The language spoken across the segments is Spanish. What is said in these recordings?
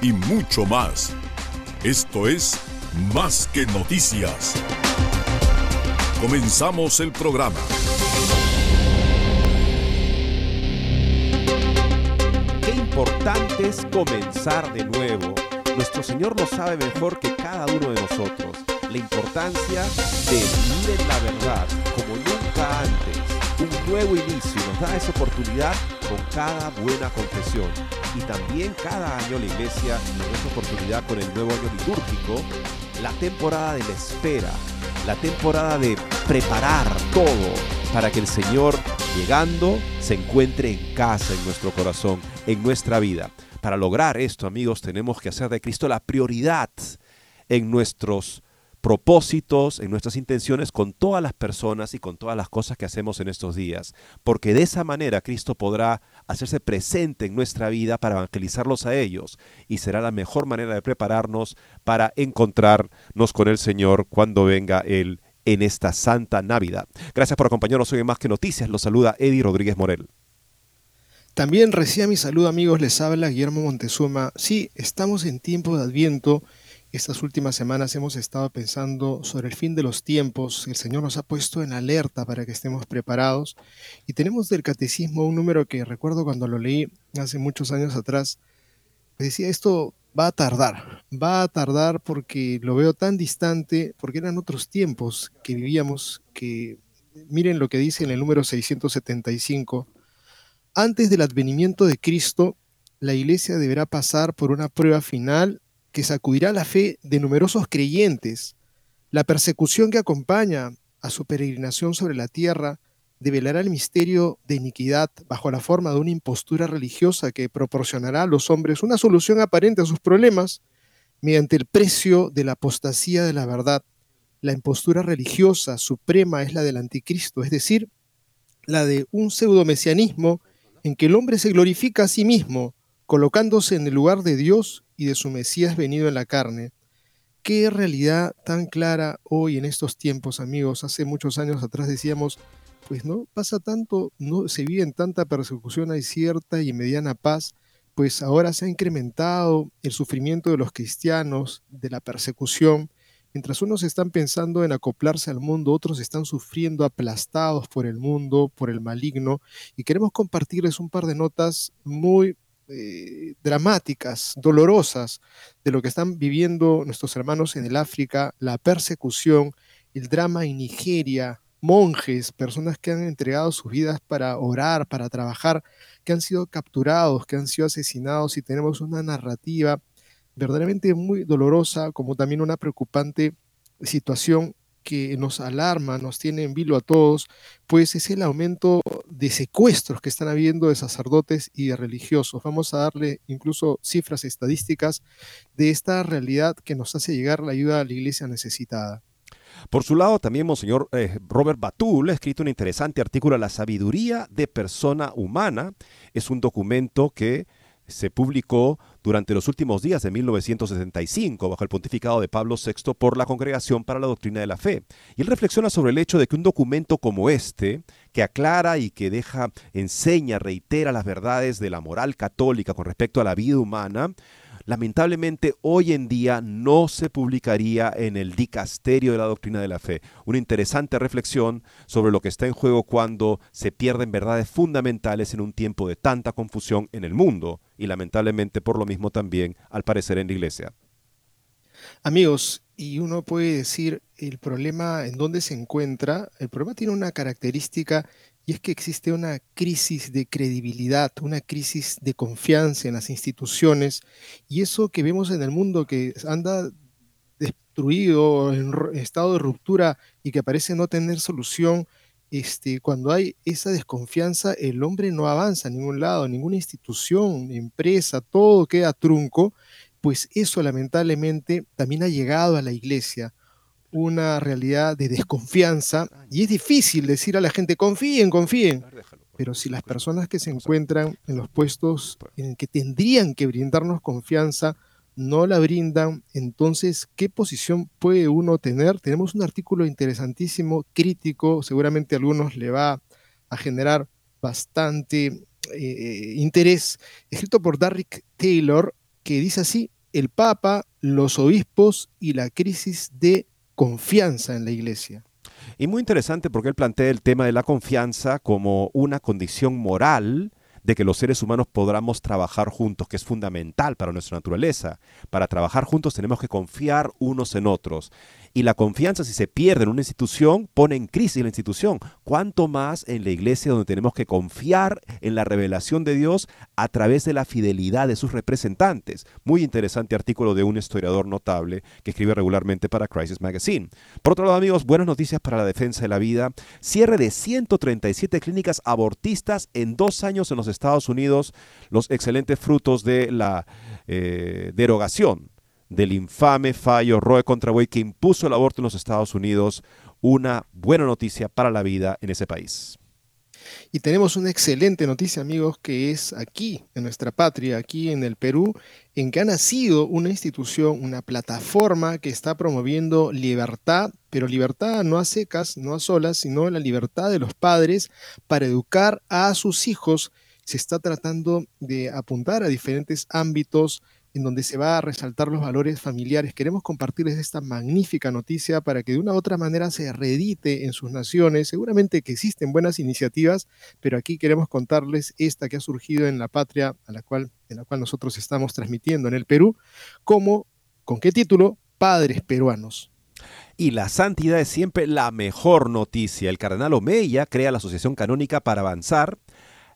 y mucho más. Esto es Más que Noticias. Comenzamos el programa. Qué importante es comenzar de nuevo. Nuestro Señor lo sabe mejor que cada uno de nosotros. La importancia de vivir la verdad como nunca antes. Un nuevo inicio nos da esa oportunidad con cada buena confesión. Y también cada año la iglesia nos da esa oportunidad con el nuevo año litúrgico, la temporada de la espera, la temporada de preparar todo para que el Señor llegando se encuentre en casa, en nuestro corazón, en nuestra vida. Para lograr esto, amigos, tenemos que hacer de Cristo la prioridad en nuestros propósitos, en nuestras intenciones con todas las personas y con todas las cosas que hacemos en estos días, porque de esa manera Cristo podrá hacerse presente en nuestra vida para evangelizarlos a ellos y será la mejor manera de prepararnos para encontrarnos con el Señor cuando venga Él en esta Santa Navidad. Gracias por acompañarnos hoy en Más que Noticias. Los saluda Eddie Rodríguez Morel. También reciba mi saludo amigos, les habla Guillermo Montezuma. Sí, estamos en tiempo de Adviento. Estas últimas semanas hemos estado pensando sobre el fin de los tiempos. El Señor nos ha puesto en alerta para que estemos preparados. Y tenemos del catecismo un número que recuerdo cuando lo leí hace muchos años atrás. Decía, esto va a tardar, va a tardar porque lo veo tan distante, porque eran otros tiempos que vivíamos, que miren lo que dice en el número 675. Antes del advenimiento de Cristo, la iglesia deberá pasar por una prueba final que sacudirá la fe de numerosos creyentes. La persecución que acompaña a su peregrinación sobre la tierra develará el misterio de iniquidad bajo la forma de una impostura religiosa que proporcionará a los hombres una solución aparente a sus problemas mediante el precio de la apostasía de la verdad. La impostura religiosa suprema es la del anticristo, es decir, la de un pseudomesianismo en que el hombre se glorifica a sí mismo, colocándose en el lugar de Dios y de su Mesías venido en la carne. Qué realidad tan clara hoy en estos tiempos, amigos. Hace muchos años atrás decíamos, pues no pasa tanto, no se vive en tanta persecución, hay cierta y mediana paz, pues ahora se ha incrementado el sufrimiento de los cristianos, de la persecución. Mientras unos están pensando en acoplarse al mundo, otros están sufriendo aplastados por el mundo, por el maligno, y queremos compartirles un par de notas muy eh, dramáticas, dolorosas, de lo que están viviendo nuestros hermanos en el África, la persecución, el drama en Nigeria, monjes, personas que han entregado sus vidas para orar, para trabajar, que han sido capturados, que han sido asesinados y tenemos una narrativa verdaderamente muy dolorosa, como también una preocupante situación que nos alarma, nos tiene en vilo a todos, pues es el aumento de secuestros que están habiendo de sacerdotes y de religiosos. Vamos a darle incluso cifras estadísticas de esta realidad que nos hace llegar la ayuda a la iglesia necesitada. Por su lado, también Monseñor eh, Robert Batul ha escrito un interesante artículo, La sabiduría de persona humana. Es un documento que se publicó durante los últimos días de 1965 bajo el pontificado de Pablo VI por la Congregación para la Doctrina de la Fe. Y él reflexiona sobre el hecho de que un documento como este, que aclara y que deja, enseña, reitera las verdades de la moral católica con respecto a la vida humana, lamentablemente hoy en día no se publicaría en el dicasterio de la doctrina de la fe. Una interesante reflexión sobre lo que está en juego cuando se pierden verdades fundamentales en un tiempo de tanta confusión en el mundo y lamentablemente por lo mismo también al parecer en la iglesia. Amigos, y uno puede decir el problema en dónde se encuentra, el problema tiene una característica y es que existe una crisis de credibilidad, una crisis de confianza en las instituciones y eso que vemos en el mundo que anda destruido, en estado de ruptura y que parece no tener solución, este, cuando hay esa desconfianza, el hombre no avanza a ningún lado, ninguna institución, empresa, todo queda trunco pues eso lamentablemente también ha llegado a la iglesia, una realidad de desconfianza, y es difícil decir a la gente, confíen, confíen, pero si las personas que se encuentran en los puestos en que tendrían que brindarnos confianza no la brindan, entonces, ¿qué posición puede uno tener? Tenemos un artículo interesantísimo, crítico, seguramente a algunos le va a generar bastante eh, interés, escrito por Darrick Taylor, que dice así, el Papa, los obispos y la crisis de confianza en la Iglesia. Y muy interesante porque él plantea el tema de la confianza como una condición moral de que los seres humanos podamos trabajar juntos, que es fundamental para nuestra naturaleza. Para trabajar juntos tenemos que confiar unos en otros. Y la confianza, si se pierde en una institución, pone en crisis la institución. Cuanto más en la iglesia donde tenemos que confiar en la revelación de Dios a través de la fidelidad de sus representantes. Muy interesante artículo de un historiador notable que escribe regularmente para Crisis Magazine. Por otro lado, amigos, buenas noticias para la defensa de la vida. Cierre de 137 clínicas abortistas en dos años en los Estados Unidos. Los excelentes frutos de la eh, derogación del infame fallo Roe contra Wade que impuso el aborto en los Estados Unidos, una buena noticia para la vida en ese país. Y tenemos una excelente noticia, amigos, que es aquí, en nuestra patria, aquí en el Perú, en que ha nacido una institución, una plataforma que está promoviendo libertad, pero libertad no a secas, no a solas, sino la libertad de los padres para educar a sus hijos. Se está tratando de apuntar a diferentes ámbitos en donde se va a resaltar los valores familiares. Queremos compartirles esta magnífica noticia para que de una u otra manera se reedite en sus naciones. Seguramente que existen buenas iniciativas, pero aquí queremos contarles esta que ha surgido en la patria a la cual, en la cual nosotros estamos transmitiendo en el Perú, como, ¿con qué título? Padres peruanos. Y la santidad es siempre la mejor noticia. El cardenal Omeya crea la Asociación Canónica para avanzar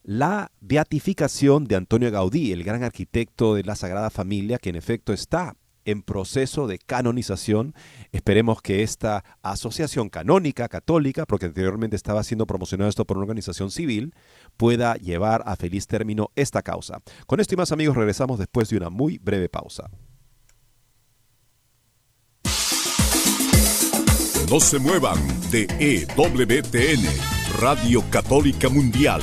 la beatificación de Antonio Gaudí, el gran arquitecto de la Sagrada Familia, que en efecto está en proceso de canonización. Esperemos que esta asociación canónica católica, porque anteriormente estaba siendo promocionado esto por una organización civil, pueda llevar a feliz término esta causa. Con esto y más amigos regresamos después de una muy breve pausa. No se muevan de EWTN, Radio Católica Mundial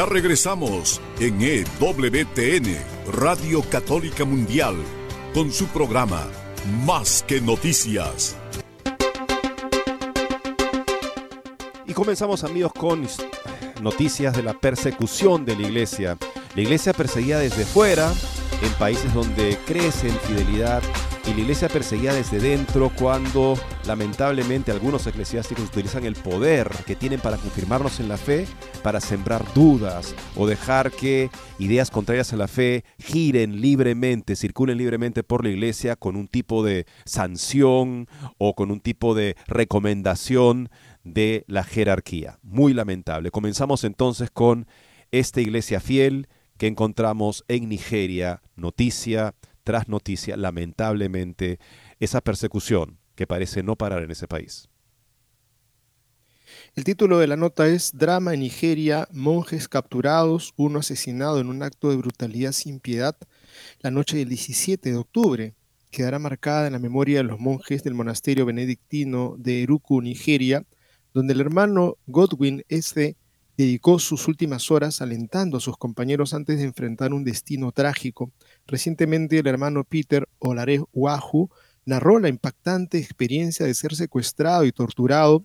Ya regresamos en EWTN, Radio Católica Mundial, con su programa Más que Noticias. Y comenzamos amigos con noticias de la persecución de la iglesia. La iglesia perseguía desde fuera, en países donde crece en fidelidad, y la iglesia perseguía desde dentro cuando lamentablemente algunos eclesiásticos utilizan el poder que tienen para confirmarnos en la fe para sembrar dudas o dejar que ideas contrarias a la fe giren libremente, circulen libremente por la iglesia con un tipo de sanción o con un tipo de recomendación de la jerarquía. Muy lamentable. Comenzamos entonces con esta iglesia fiel que encontramos en Nigeria, noticia tras noticia, lamentablemente, esa persecución que parece no parar en ese país. El título de la nota es Drama en Nigeria, monjes capturados, uno asesinado en un acto de brutalidad sin piedad la noche del 17 de octubre. Quedará marcada en la memoria de los monjes del monasterio benedictino de Eruku, Nigeria, donde el hermano Godwin S. dedicó sus últimas horas alentando a sus compañeros antes de enfrentar un destino trágico. Recientemente el hermano Peter Olare Wahu narró la impactante experiencia de ser secuestrado y torturado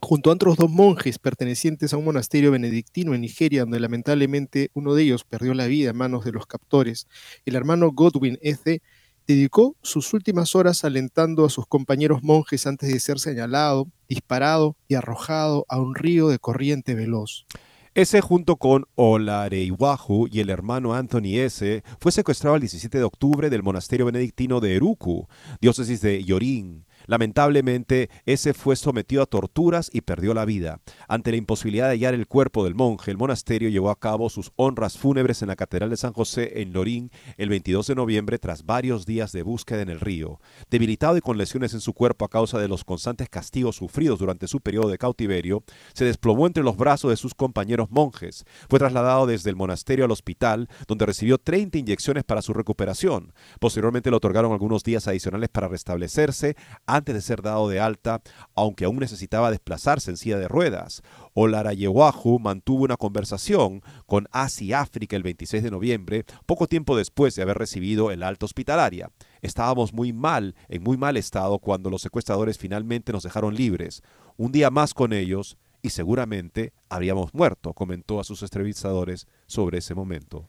junto a otros dos monjes pertenecientes a un monasterio benedictino en Nigeria, donde lamentablemente uno de ellos perdió la vida en manos de los captores. El hermano Godwin S dedicó sus últimas horas alentando a sus compañeros monjes antes de ser señalado, disparado y arrojado a un río de corriente veloz. Ese junto con Olareiwahu y el hermano Anthony S. fue secuestrado el 17 de octubre del monasterio benedictino de Eruku, diócesis de Yorin, Lamentablemente, ese fue sometido a torturas y perdió la vida. Ante la imposibilidad de hallar el cuerpo del monje, el monasterio llevó a cabo sus honras fúnebres en la Catedral de San José en Lorín el 22 de noviembre tras varios días de búsqueda en el río. Debilitado y con lesiones en su cuerpo a causa de los constantes castigos sufridos durante su periodo de cautiverio, se desplomó entre los brazos de sus compañeros monjes. Fue trasladado desde el monasterio al hospital, donde recibió 30 inyecciones para su recuperación. Posteriormente le otorgaron algunos días adicionales para restablecerse de ser dado de alta, aunque aún necesitaba desplazarse en silla de ruedas. Olarayewahu mantuvo una conversación con Asi África el 26 de noviembre, poco tiempo después de haber recibido el alta hospitalaria. Estábamos muy mal, en muy mal estado, cuando los secuestradores finalmente nos dejaron libres. Un día más con ellos y seguramente habríamos muerto, comentó a sus entrevistadores sobre ese momento.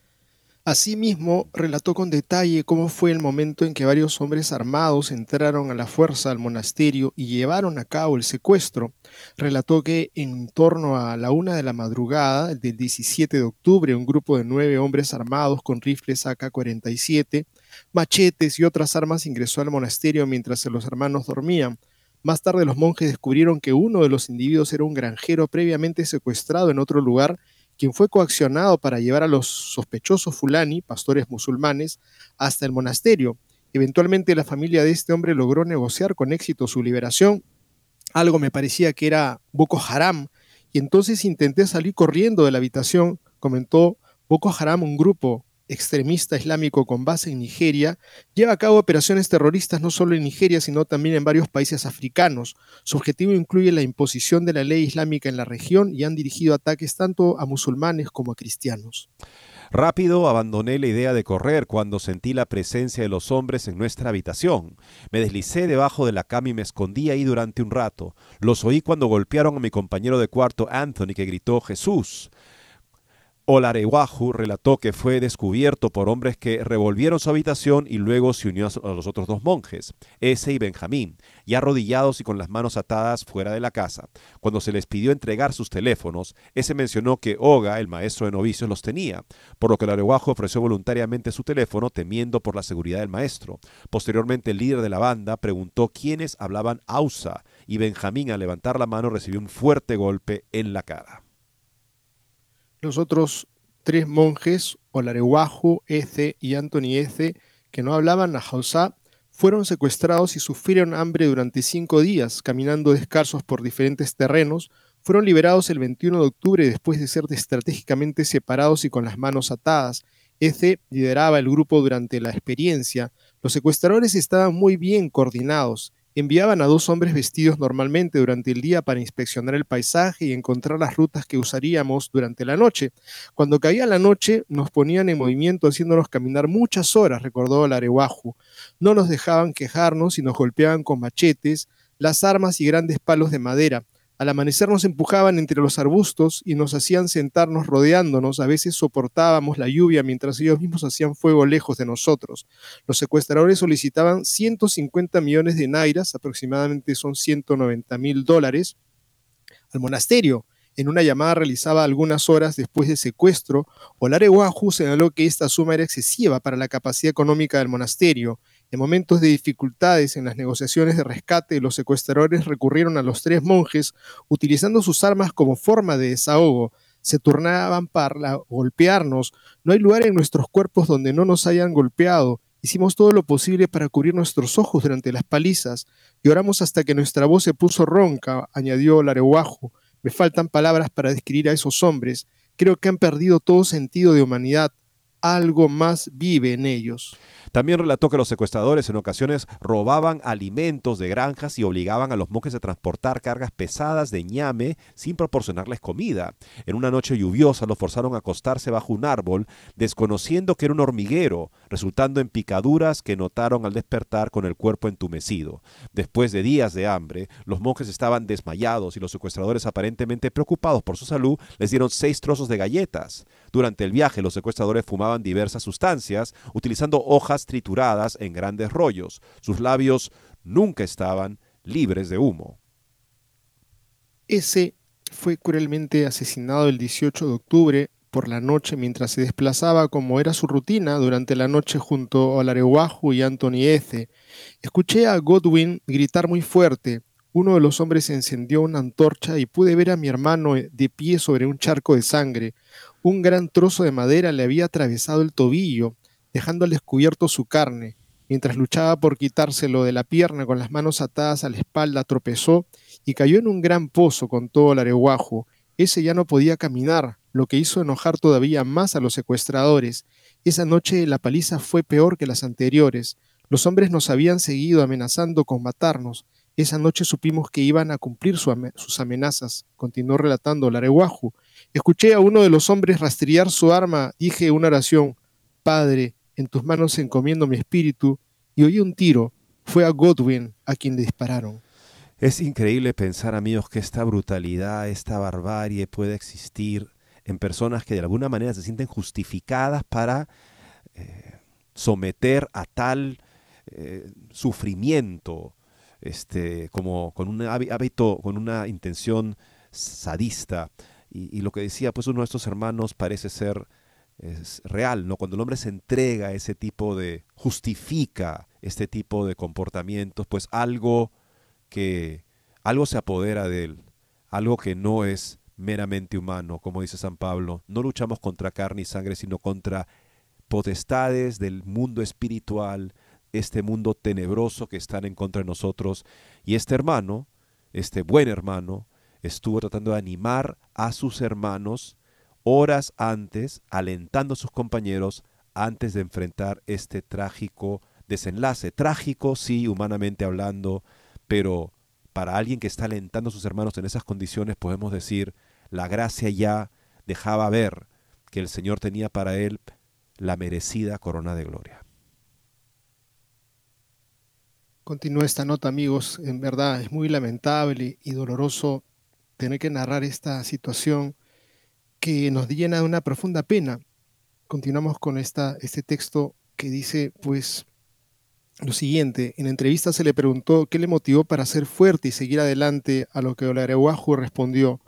Asimismo, relató con detalle cómo fue el momento en que varios hombres armados entraron a la fuerza al monasterio y llevaron a cabo el secuestro. Relató que en torno a la una de la madrugada del 17 de octubre, un grupo de nueve hombres armados con rifles AK-47, machetes y otras armas ingresó al monasterio mientras los hermanos dormían. Más tarde los monjes descubrieron que uno de los individuos era un granjero previamente secuestrado en otro lugar quien fue coaccionado para llevar a los sospechosos fulani, pastores musulmanes, hasta el monasterio. Eventualmente la familia de este hombre logró negociar con éxito su liberación. Algo me parecía que era Boko Haram, y entonces intenté salir corriendo de la habitación, comentó Boko Haram, un grupo extremista islámico con base en Nigeria, lleva a cabo operaciones terroristas no solo en Nigeria, sino también en varios países africanos. Su objetivo incluye la imposición de la ley islámica en la región y han dirigido ataques tanto a musulmanes como a cristianos. Rápido abandoné la idea de correr cuando sentí la presencia de los hombres en nuestra habitación. Me deslicé debajo de la cama y me escondí ahí durante un rato. Los oí cuando golpearon a mi compañero de cuarto Anthony que gritó Jesús. Olarewahu relató que fue descubierto por hombres que revolvieron su habitación y luego se unió a los otros dos monjes, ese y Benjamín, ya arrodillados y con las manos atadas fuera de la casa. Cuando se les pidió entregar sus teléfonos, ese mencionó que Oga, el maestro de novicios, los tenía, por lo que Olarewahu ofreció voluntariamente su teléfono temiendo por la seguridad del maestro. Posteriormente, el líder de la banda preguntó quiénes hablaban Ausa y Benjamín al levantar la mano recibió un fuerte golpe en la cara. Los otros tres monjes, Olarewahu, Eze y Anthony Eze, que no hablaban a Hausa, fueron secuestrados y sufrieron hambre durante cinco días, caminando descalzos por diferentes terrenos. Fueron liberados el 21 de octubre después de ser estratégicamente separados y con las manos atadas. Eze lideraba el grupo durante la experiencia. Los secuestradores estaban muy bien coordinados enviaban a dos hombres vestidos normalmente durante el día para inspeccionar el paisaje y encontrar las rutas que usaríamos durante la noche. Cuando caía la noche, nos ponían en movimiento haciéndonos caminar muchas horas, recordó el Arewahu. No nos dejaban quejarnos y nos golpeaban con machetes, las armas y grandes palos de madera. Al amanecer nos empujaban entre los arbustos y nos hacían sentarnos rodeándonos. A veces soportábamos la lluvia mientras ellos mismos hacían fuego lejos de nosotros. Los secuestradores solicitaban 150 millones de nairas, aproximadamente son 190 mil dólares, al monasterio. En una llamada realizada algunas horas después del secuestro, Olareguaju señaló que esta suma era excesiva para la capacidad económica del monasterio. En momentos de dificultades en las negociaciones de rescate, los secuestradores recurrieron a los tres monjes utilizando sus armas como forma de desahogo. Se turnaban para golpearnos. No hay lugar en nuestros cuerpos donde no nos hayan golpeado. Hicimos todo lo posible para cubrir nuestros ojos durante las palizas. Lloramos hasta que nuestra voz se puso ronca, añadió Lareguajo. Me faltan palabras para describir a esos hombres. Creo que han perdido todo sentido de humanidad. Algo más vive en ellos. También relató que los secuestradores en ocasiones robaban alimentos de granjas y obligaban a los monjes a transportar cargas pesadas de ñame sin proporcionarles comida. En una noche lluviosa los forzaron a acostarse bajo un árbol, desconociendo que era un hormiguero, resultando en picaduras que notaron al despertar con el cuerpo entumecido. Después de días de hambre, los monjes estaban desmayados y los secuestradores aparentemente preocupados por su salud les dieron seis trozos de galletas. Durante el viaje los secuestradores fumaban diversas sustancias, utilizando hojas trituradas en grandes rollos. Sus labios nunca estaban libres de humo. Ese fue cruelmente asesinado el 18 de octubre por la noche mientras se desplazaba como era su rutina durante la noche junto a Lareguaju y Anthony Eze. Escuché a Godwin gritar muy fuerte. Uno de los hombres encendió una antorcha y pude ver a mi hermano de pie sobre un charco de sangre. Un gran trozo de madera le había atravesado el tobillo dejando al descubierto su carne. Mientras luchaba por quitárselo de la pierna con las manos atadas a la espalda, tropezó y cayó en un gran pozo con todo el areguajo. Ese ya no podía caminar, lo que hizo enojar todavía más a los secuestradores. Esa noche la paliza fue peor que las anteriores. Los hombres nos habían seguido amenazando con matarnos. Esa noche supimos que iban a cumplir sus amenazas, continuó relatando el areguajo. Escuché a uno de los hombres rastrear su arma, dije una oración. Padre, en tus manos encomiendo mi espíritu, y oí un tiro. Fue a Godwin a quien le dispararon. Es increíble pensar, amigos, que esta brutalidad, esta barbarie puede existir en personas que de alguna manera se sienten justificadas para eh, someter a tal eh, sufrimiento, este, como con un hábito, con una intención sadista. Y, y, lo que decía pues uno de estos hermanos parece ser es real, ¿no? Cuando el hombre se entrega a ese tipo de, justifica este tipo de comportamientos, pues algo que, algo se apodera de él, algo que no es meramente humano, como dice San Pablo. No luchamos contra carne y sangre, sino contra potestades del mundo espiritual, este mundo tenebroso que están en contra de nosotros. Y este hermano, este buen hermano, estuvo tratando de animar a sus hermanos horas antes, alentando a sus compañeros antes de enfrentar este trágico desenlace. Trágico, sí, humanamente hablando, pero para alguien que está alentando a sus hermanos en esas condiciones, podemos decir, la gracia ya dejaba ver que el Señor tenía para él la merecida corona de gloria. Continúa esta nota, amigos. En verdad es muy lamentable y doloroso tener que narrar esta situación que nos llena de una profunda pena. Continuamos con esta, este texto que dice, pues, lo siguiente. En entrevista se le preguntó qué le motivó para ser fuerte y seguir adelante, a lo que Olarewahu respondió,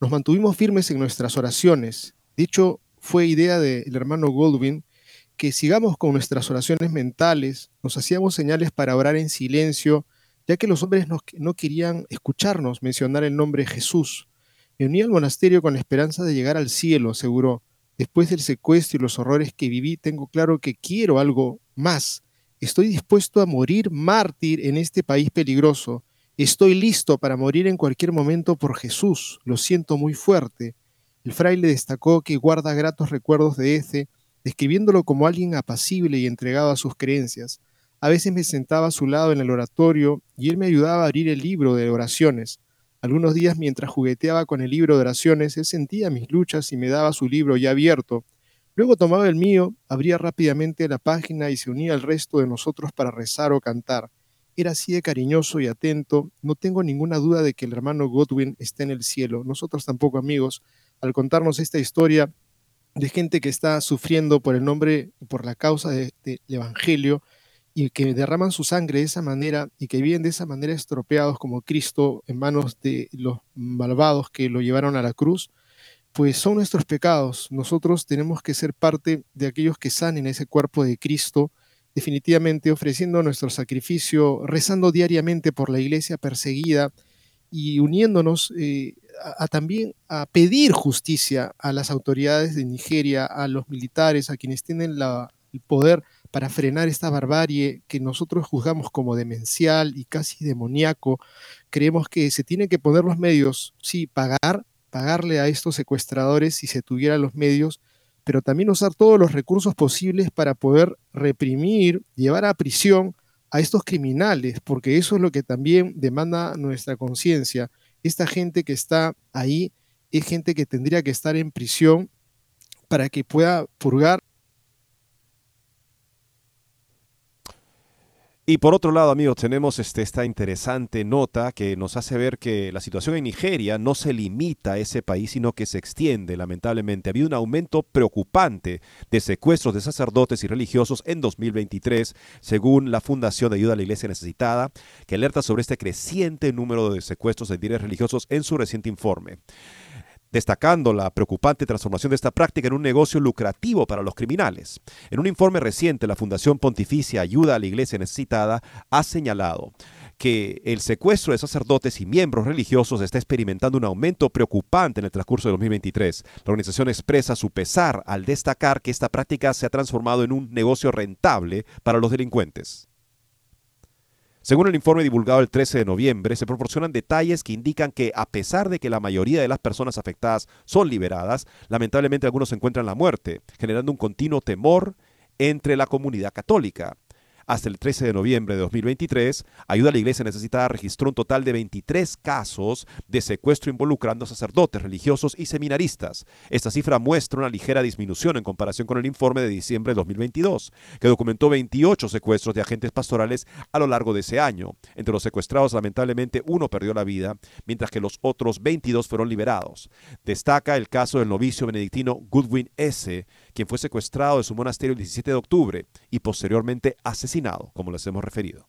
nos mantuvimos firmes en nuestras oraciones. Dicho fue idea del hermano Goldwyn que sigamos con nuestras oraciones mentales, nos hacíamos señales para orar en silencio, ya que los hombres no, no querían escucharnos mencionar el nombre de Jesús. Me uní al monasterio con la esperanza de llegar al cielo, aseguró. Después del secuestro y los horrores que viví, tengo claro que quiero algo más. Estoy dispuesto a morir mártir en este país peligroso. Estoy listo para morir en cualquier momento por Jesús. Lo siento muy fuerte. El fraile destacó que guarda gratos recuerdos de ese, describiéndolo como alguien apacible y entregado a sus creencias. A veces me sentaba a su lado en el oratorio y él me ayudaba a abrir el libro de oraciones. Algunos días mientras jugueteaba con el libro de oraciones, él sentía mis luchas y me daba su libro ya abierto. Luego tomaba el mío, abría rápidamente la página y se unía al resto de nosotros para rezar o cantar. era así de cariñoso y atento, no tengo ninguna duda de que el hermano Godwin está en el cielo. Nosotros tampoco, amigos, al contarnos esta historia de gente que está sufriendo por el nombre, por la causa del Evangelio, y que derraman su sangre de esa manera y que viven de esa manera estropeados como Cristo en manos de los malvados que lo llevaron a la cruz, pues son nuestros pecados. Nosotros tenemos que ser parte de aquellos que sanen ese cuerpo de Cristo, definitivamente ofreciendo nuestro sacrificio, rezando diariamente por la iglesia perseguida y uniéndonos eh, a, también a pedir justicia a las autoridades de Nigeria, a los militares, a quienes tienen el poder para frenar esta barbarie que nosotros juzgamos como demencial y casi demoníaco. Creemos que se tienen que poner los medios, sí, pagar, pagarle a estos secuestradores si se tuvieran los medios, pero también usar todos los recursos posibles para poder reprimir, llevar a prisión a estos criminales, porque eso es lo que también demanda nuestra conciencia. Esta gente que está ahí es gente que tendría que estar en prisión para que pueda purgar Y por otro lado, amigos, tenemos este, esta interesante nota que nos hace ver que la situación en Nigeria no se limita a ese país, sino que se extiende, lamentablemente. Ha habido un aumento preocupante de secuestros de sacerdotes y religiosos en 2023, según la Fundación de Ayuda a la Iglesia Necesitada, que alerta sobre este creciente número de secuestros de líderes religiosos en su reciente informe destacando la preocupante transformación de esta práctica en un negocio lucrativo para los criminales. En un informe reciente, la Fundación Pontificia Ayuda a la Iglesia Necesitada ha señalado que el secuestro de sacerdotes y miembros religiosos está experimentando un aumento preocupante en el transcurso de 2023. La organización expresa su pesar al destacar que esta práctica se ha transformado en un negocio rentable para los delincuentes. Según el informe divulgado el 13 de noviembre, se proporcionan detalles que indican que a pesar de que la mayoría de las personas afectadas son liberadas, lamentablemente algunos encuentran la muerte, generando un continuo temor entre la comunidad católica. Hasta el 13 de noviembre de 2023, Ayuda a la Iglesia Necesitada registró un total de 23 casos de secuestro involucrando sacerdotes, religiosos y seminaristas. Esta cifra muestra una ligera disminución en comparación con el informe de diciembre de 2022, que documentó 28 secuestros de agentes pastorales a lo largo de ese año. Entre los secuestrados, lamentablemente, uno perdió la vida, mientras que los otros 22 fueron liberados. Destaca el caso del novicio benedictino Goodwin S., quien fue secuestrado de su monasterio el 17 de octubre y posteriormente asesinado, como les hemos referido.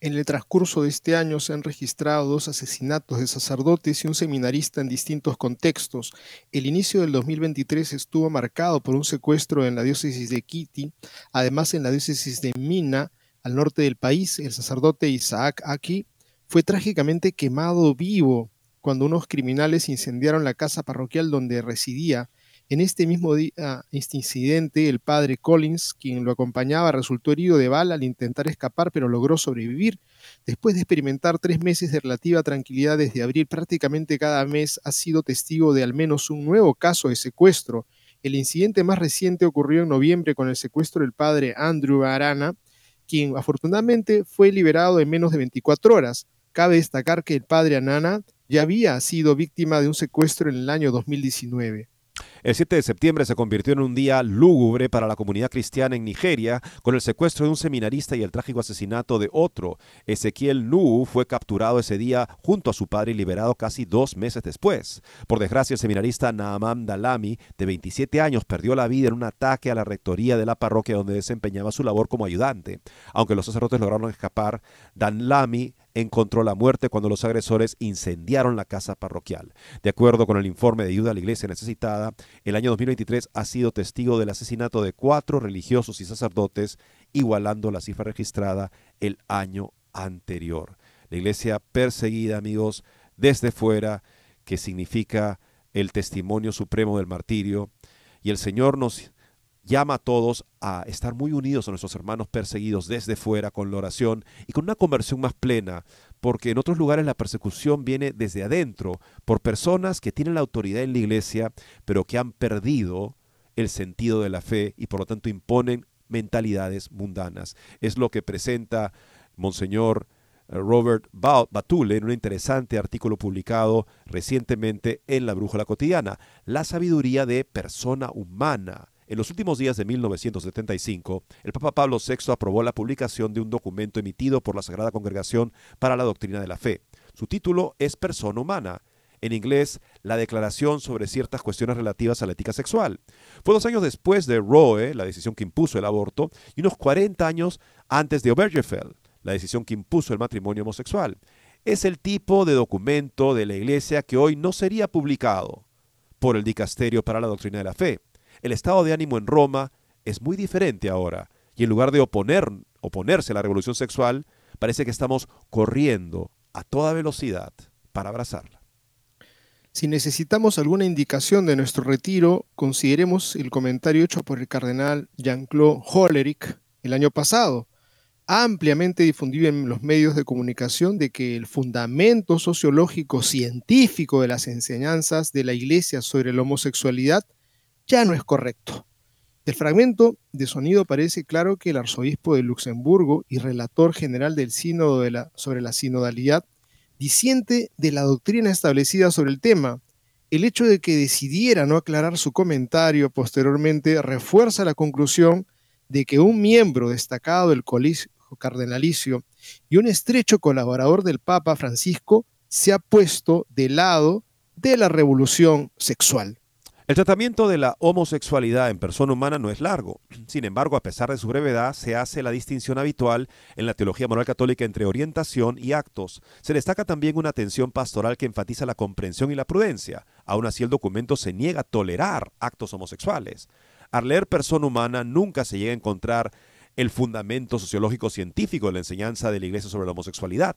En el transcurso de este año se han registrado dos asesinatos de sacerdotes y un seminarista en distintos contextos. El inicio del 2023 estuvo marcado por un secuestro en la diócesis de Kiti, además en la diócesis de Mina, al norte del país, el sacerdote Isaac Aki fue trágicamente quemado vivo cuando unos criminales incendiaron la casa parroquial donde residía. En este mismo día, este incidente, el padre Collins, quien lo acompañaba, resultó herido de bala al intentar escapar, pero logró sobrevivir. Después de experimentar tres meses de relativa tranquilidad desde abril, prácticamente cada mes ha sido testigo de al menos un nuevo caso de secuestro. El incidente más reciente ocurrió en noviembre con el secuestro del padre Andrew Arana, quien afortunadamente fue liberado en menos de 24 horas. Cabe destacar que el padre Anana ya había sido víctima de un secuestro en el año 2019. El 7 de septiembre se convirtió en un día lúgubre para la comunidad cristiana en Nigeria con el secuestro de un seminarista y el trágico asesinato de otro. Ezequiel Nu fue capturado ese día junto a su padre y liberado casi dos meses después. Por desgracia, el seminarista Naaman Dalami, de 27 años, perdió la vida en un ataque a la rectoría de la parroquia donde desempeñaba su labor como ayudante. Aunque los sacerdotes lograron escapar, Dalami encontró la muerte cuando los agresores incendiaron la casa parroquial. De acuerdo con el informe de ayuda a la iglesia necesitada, el año 2023 ha sido testigo del asesinato de cuatro religiosos y sacerdotes, igualando la cifra registrada el año anterior. La iglesia perseguida, amigos, desde fuera, que significa el testimonio supremo del martirio, y el Señor nos llama a todos a estar muy unidos a nuestros hermanos perseguidos desde fuera con la oración y con una conversión más plena, porque en otros lugares la persecución viene desde adentro por personas que tienen la autoridad en la iglesia, pero que han perdido el sentido de la fe y por lo tanto imponen mentalidades mundanas. Es lo que presenta Monseñor eh, Robert Batule en un interesante artículo publicado recientemente en La Brújula Cotidiana, La sabiduría de persona humana En los últimos días de 1975, el Papa Pablo VI aprobó la publicación de un documento emitido por la Sagrada Congregación para la Doctrina de la Fe. Su título es Persona Humana, en inglés, la Declaración sobre ciertas cuestiones relativas a la ética sexual. Fue dos años después de Roe, la decisión que impuso el aborto, y unos 40 años antes de Obergefell, la decisión que impuso el matrimonio homosexual. Es el tipo de documento de la Iglesia que hoy no sería publicado por el Dicasterio para la Doctrina de la Fe. El estado de ánimo en Roma es muy diferente ahora, y en lugar de oponer, oponerse a la revolución sexual, parece que estamos corriendo a toda velocidad para abrazarla. Si necesitamos alguna indicación de nuestro retiro, consideremos el comentario hecho por el cardenal Jean-Claude Hollerich el año pasado, ampliamente difundido en los medios de comunicación de que el fundamento sociológico científico de las enseñanzas de la Iglesia sobre la homosexualidad ya no es correcto. Del fragmento de sonido parece claro que el arzobispo de Luxemburgo y relator general del sínodo sobre la sinodalidad disiente de la doctrina establecida sobre el tema. El hecho de que decidiera no aclarar su comentario posteriormente refuerza la conclusión de que un miembro destacado del colegio cardenalicio y un estrecho colaborador del Papa Francisco se ha puesto de lado de la revolución sexual. El tratamiento de la homosexualidad en persona humana no es largo. Sin embargo, a pesar de su brevedad, se hace la distinción habitual en la teología moral católica entre orientación y actos. Se destaca también una atención pastoral que enfatiza la comprensión y la prudencia. Aún así, el documento se niega a tolerar actos homosexuales. Al leer persona humana, nunca se llega a encontrar el fundamento sociológico científico de la enseñanza de la Iglesia sobre la homosexualidad.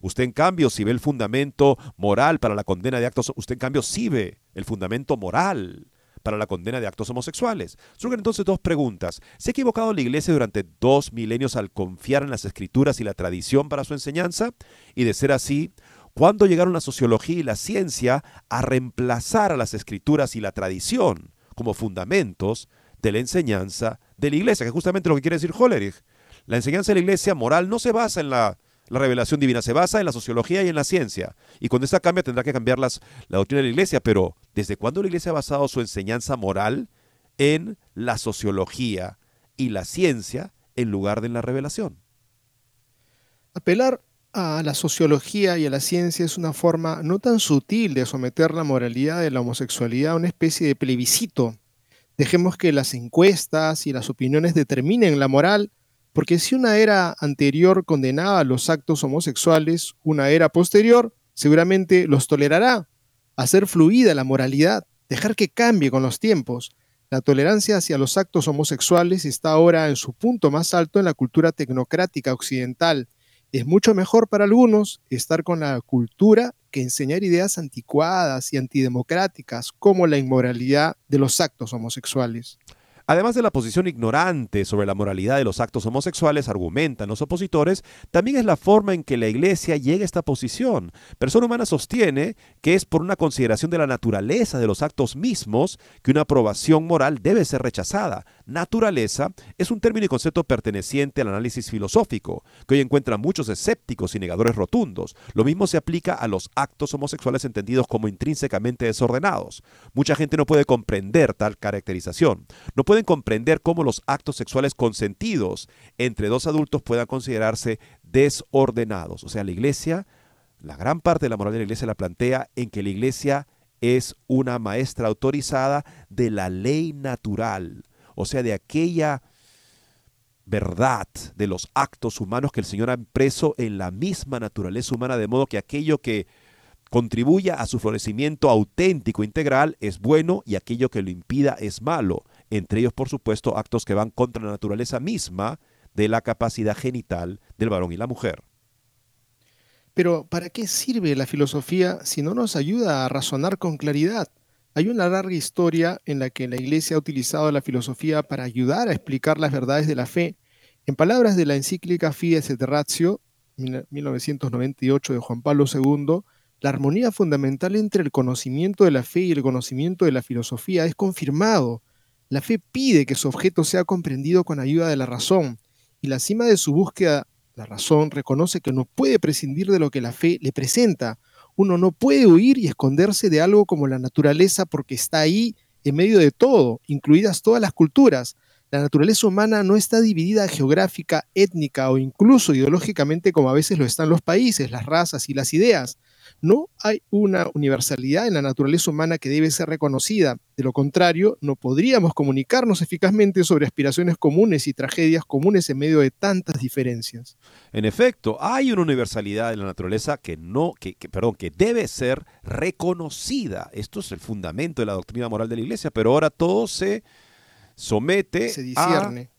Usted en cambio, si ve el fundamento moral para la condena de actos, usted en cambio sí ve el fundamento moral para la condena de actos homosexuales. Surgen entonces dos preguntas. ¿Se ha equivocado la Iglesia durante dos milenios al confiar en las escrituras y la tradición para su enseñanza? Y de ser así, ¿cuándo llegaron la sociología y la ciencia a reemplazar a las escrituras y la tradición como fundamentos de la enseñanza de la iglesia, que es justamente lo que quiere decir Hollerich. La enseñanza de la iglesia moral no se basa en la, revelación divina, se basa en la sociología y en la ciencia. Y cuando esta cambia tendrá que cambiar las, la doctrina de la iglesia, pero ¿desde cuándo la iglesia ha basado su enseñanza moral en la sociología y la ciencia en lugar de en la revelación? Apelar a la sociología y a la ciencia es una forma no tan sutil de someter la moralidad de la homosexualidad a una especie de plebiscito Dejemos que las encuestas y las opiniones determinen la moral, porque si una era anterior condenaba los actos homosexuales, una era posterior seguramente los tolerará. Hacer fluida la moralidad, dejar que cambie con los tiempos. La tolerancia hacia los actos homosexuales está ahora en su punto más alto en la cultura tecnocrática occidental. Es mucho mejor para algunos estar con la cultura que enseñar ideas anticuadas y antidemocráticas como la inmoralidad de los actos homosexuales. Además de la posición ignorante sobre la moralidad de los actos homosexuales, argumentan los opositores, también es la forma en que la Iglesia llega a esta posición. Persona Humana sostiene que es por una consideración de la naturaleza de los actos mismos que una aprobación moral debe ser rechazada. Naturaleza es un término y concepto perteneciente al análisis filosófico, que hoy encuentra muchos escépticos y negadores rotundos. Lo mismo se aplica a los actos homosexuales entendidos como intrínsecamente desordenados. Mucha gente no puede comprender tal caracterización. No puede comprender cómo los actos sexuales consentidos entre dos adultos puedan considerarse desordenados. O sea, la iglesia, la gran parte de la moral de la iglesia la plantea en que la iglesia es una maestra autorizada de la ley natural, o sea, de aquella verdad de los actos humanos que el Señor ha impreso en la misma naturaleza humana, de modo que aquello que contribuya a su florecimiento auténtico, integral, es bueno y aquello que lo impida es malo entre ellos por supuesto actos que van contra la naturaleza misma de la capacidad genital del varón y la mujer. Pero ¿para qué sirve la filosofía si no nos ayuda a razonar con claridad? Hay una larga historia en la que la Iglesia ha utilizado la filosofía para ayudar a explicar las verdades de la fe. En palabras de la encíclica Fides et Ratio, 1998 de Juan Pablo II, la armonía fundamental entre el conocimiento de la fe y el conocimiento de la filosofía es confirmado la fe pide que su objeto sea comprendido con ayuda de la razón, y la cima de su búsqueda, la razón, reconoce que no puede prescindir de lo que la fe le presenta. Uno no puede huir y esconderse de algo como la naturaleza porque está ahí en medio de todo, incluidas todas las culturas. La naturaleza humana no está dividida geográfica, étnica o incluso ideológicamente como a veces lo están los países, las razas y las ideas. No hay una universalidad en la naturaleza humana que debe ser reconocida. De lo contrario, no podríamos comunicarnos eficazmente sobre aspiraciones comunes y tragedias comunes en medio de tantas diferencias. En efecto, hay una universalidad en la naturaleza que no, que, perdón, que debe ser reconocida. Esto es el fundamento de la doctrina moral de la Iglesia, pero ahora todo se somete se discierne.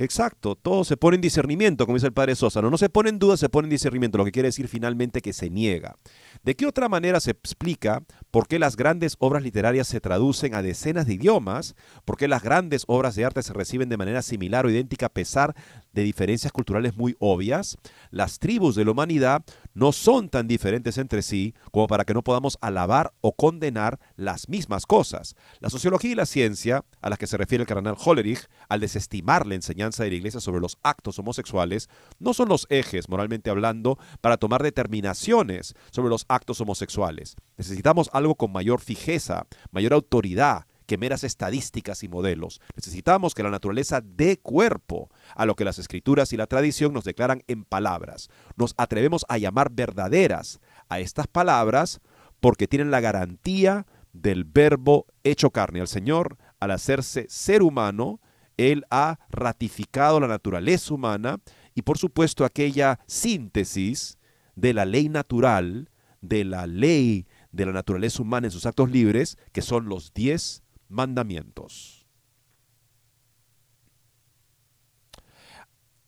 Exacto, todo se pone en discernimiento, como dice el padre Sosa. No, no se pone en duda, se pone en discernimiento, lo que quiere decir finalmente que se niega. ¿De qué otra manera se explica por qué las grandes obras literarias se traducen a decenas de idiomas? ¿Por qué las grandes obras de arte se reciben de manera similar o idéntica a pesar de diferencias culturales muy obvias? Las tribus de la humanidad no son tan diferentes entre sí como para que no podamos alabar o condenar las mismas cosas. La sociología y la ciencia, a las que se refiere el cardenal Hollerich, al desestimar la enseñanza de la Iglesia sobre los actos homosexuales, no son los ejes, moralmente hablando, para tomar determinaciones sobre los actos homosexuales. Necesitamos algo con mayor fijeza, mayor autoridad que meras estadísticas y modelos. Necesitamos que la naturaleza dé cuerpo a lo que las escrituras y la tradición nos declaran en palabras. Nos atrevemos a llamar verdaderas a estas palabras porque tienen la garantía del verbo hecho carne. El Señor, al hacerse ser humano, Él ha ratificado la naturaleza humana y por supuesto aquella síntesis de la ley natural de la ley de la naturaleza humana en sus actos libres, que son los diez mandamientos.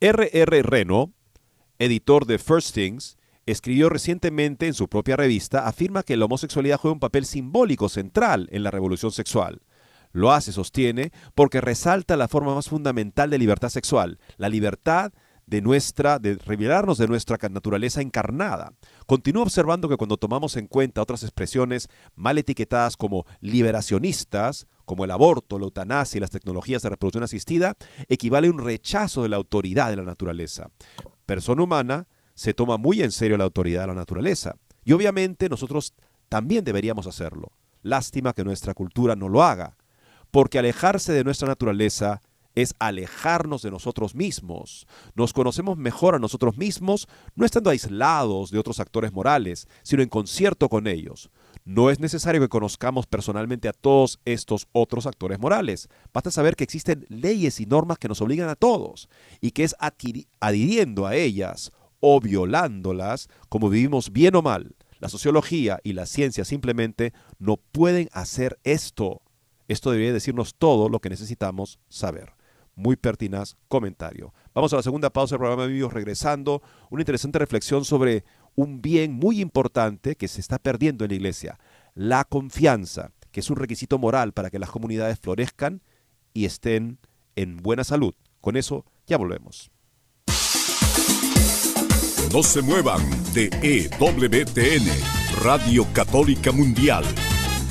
R. R. Reno, editor de First Things, escribió recientemente en su propia revista, afirma que la homosexualidad juega un papel simbólico central en la revolución sexual. Lo hace, sostiene, porque resalta la forma más fundamental de libertad sexual, la libertad de nuestra, de revelarnos de nuestra naturaleza encarnada. Continúa observando que cuando tomamos en cuenta otras expresiones mal etiquetadas como liberacionistas, como el aborto, la eutanasia y las tecnologías de reproducción asistida, equivale a un rechazo de la autoridad de la naturaleza. Persona humana se toma muy en serio la autoridad de la naturaleza. Y obviamente nosotros también deberíamos hacerlo. Lástima que nuestra cultura no lo haga, porque alejarse de nuestra naturaleza es alejarnos de nosotros mismos. Nos conocemos mejor a nosotros mismos no estando aislados de otros actores morales, sino en concierto con ellos. No es necesario que conozcamos personalmente a todos estos otros actores morales. Basta saber que existen leyes y normas que nos obligan a todos y que es adhiriendo a ellas o violándolas como vivimos bien o mal. La sociología y la ciencia simplemente no pueden hacer esto. Esto debería decirnos todo lo que necesitamos saber muy pertinaz comentario. Vamos a la segunda pausa del programa de Vivos regresando, una interesante reflexión sobre un bien muy importante que se está perdiendo en la iglesia, la confianza, que es un requisito moral para que las comunidades florezcan y estén en buena salud. Con eso ya volvemos. No se muevan de EWTN, Radio Católica Mundial.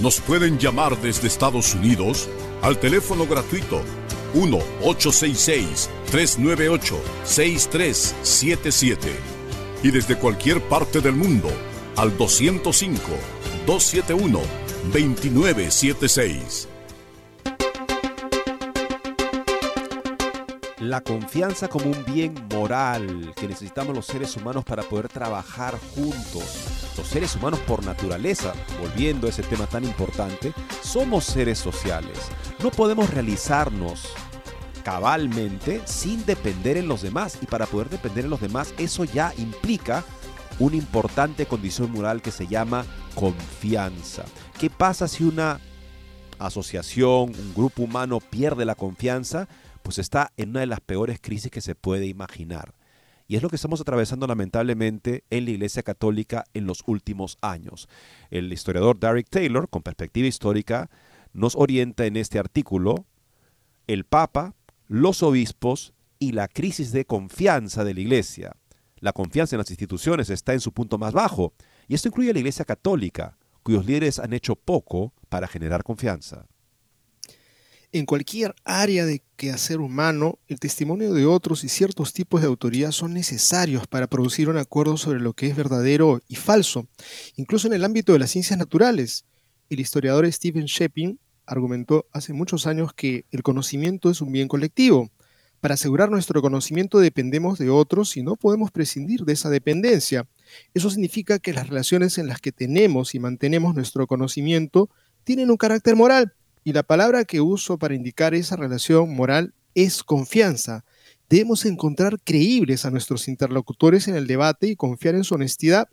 nos pueden llamar desde Estados Unidos al teléfono gratuito 1-866-398-6377 y desde cualquier parte del mundo al 205-271-2976. La confianza como un bien moral que necesitamos los seres humanos para poder trabajar juntos. Los seres humanos por naturaleza, volviendo a ese tema tan importante, somos seres sociales. No podemos realizarnos cabalmente sin depender en los demás. Y para poder depender en los demás, eso ya implica una importante condición moral que se llama confianza. ¿Qué pasa si una asociación, un grupo humano pierde la confianza? Pues está en una de las peores crisis que se puede imaginar. Y es lo que estamos atravesando lamentablemente en la Iglesia Católica en los últimos años. El historiador Derek Taylor, con perspectiva histórica, nos orienta en este artículo, el Papa, los obispos y la crisis de confianza de la Iglesia. La confianza en las instituciones está en su punto más bajo, y esto incluye la Iglesia Católica, cuyos líderes han hecho poco para generar confianza. En cualquier área de quehacer humano, el testimonio de otros y ciertos tipos de autoridad son necesarios para producir un acuerdo sobre lo que es verdadero y falso, incluso en el ámbito de las ciencias naturales. El historiador Stephen Shepin argumentó hace muchos años que el conocimiento es un bien colectivo. Para asegurar nuestro conocimiento dependemos de otros y no podemos prescindir de esa dependencia. Eso significa que las relaciones en las que tenemos y mantenemos nuestro conocimiento tienen un carácter moral y la palabra que uso para indicar esa relación moral es confianza. Debemos encontrar creíbles a nuestros interlocutores en el debate y confiar en su honestidad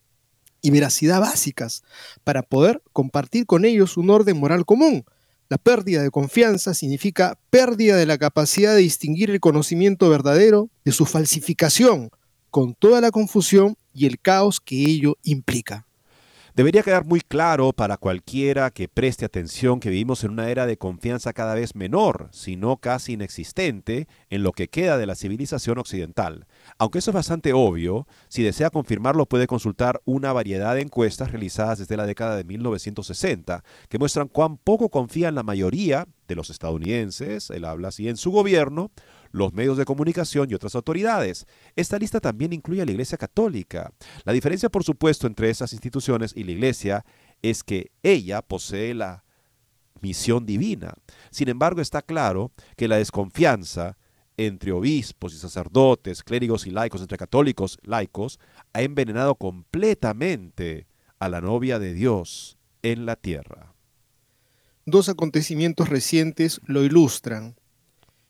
y veracidad básicas para poder compartir con ellos un orden moral común. La pérdida de confianza significa pérdida de la capacidad de distinguir el conocimiento verdadero de su falsificación, con toda la confusión y el caos que ello implica. Debería quedar muy claro para cualquiera que preste atención que vivimos en una era de confianza cada vez menor, si no casi inexistente, en lo que queda de la civilización occidental. Aunque eso es bastante obvio, si desea confirmarlo puede consultar una variedad de encuestas realizadas desde la década de 1960 que muestran cuán poco confían la mayoría de los estadounidenses, él habla así, en su gobierno, los medios de comunicación y otras autoridades. Esta lista también incluye a la Iglesia Católica. La diferencia, por supuesto, entre esas instituciones y la Iglesia es que ella posee la misión divina. Sin embargo, está claro que la desconfianza entre obispos y sacerdotes, clérigos y laicos, entre católicos y laicos, ha envenenado completamente a la novia de Dios en la tierra. Dos acontecimientos recientes lo ilustran.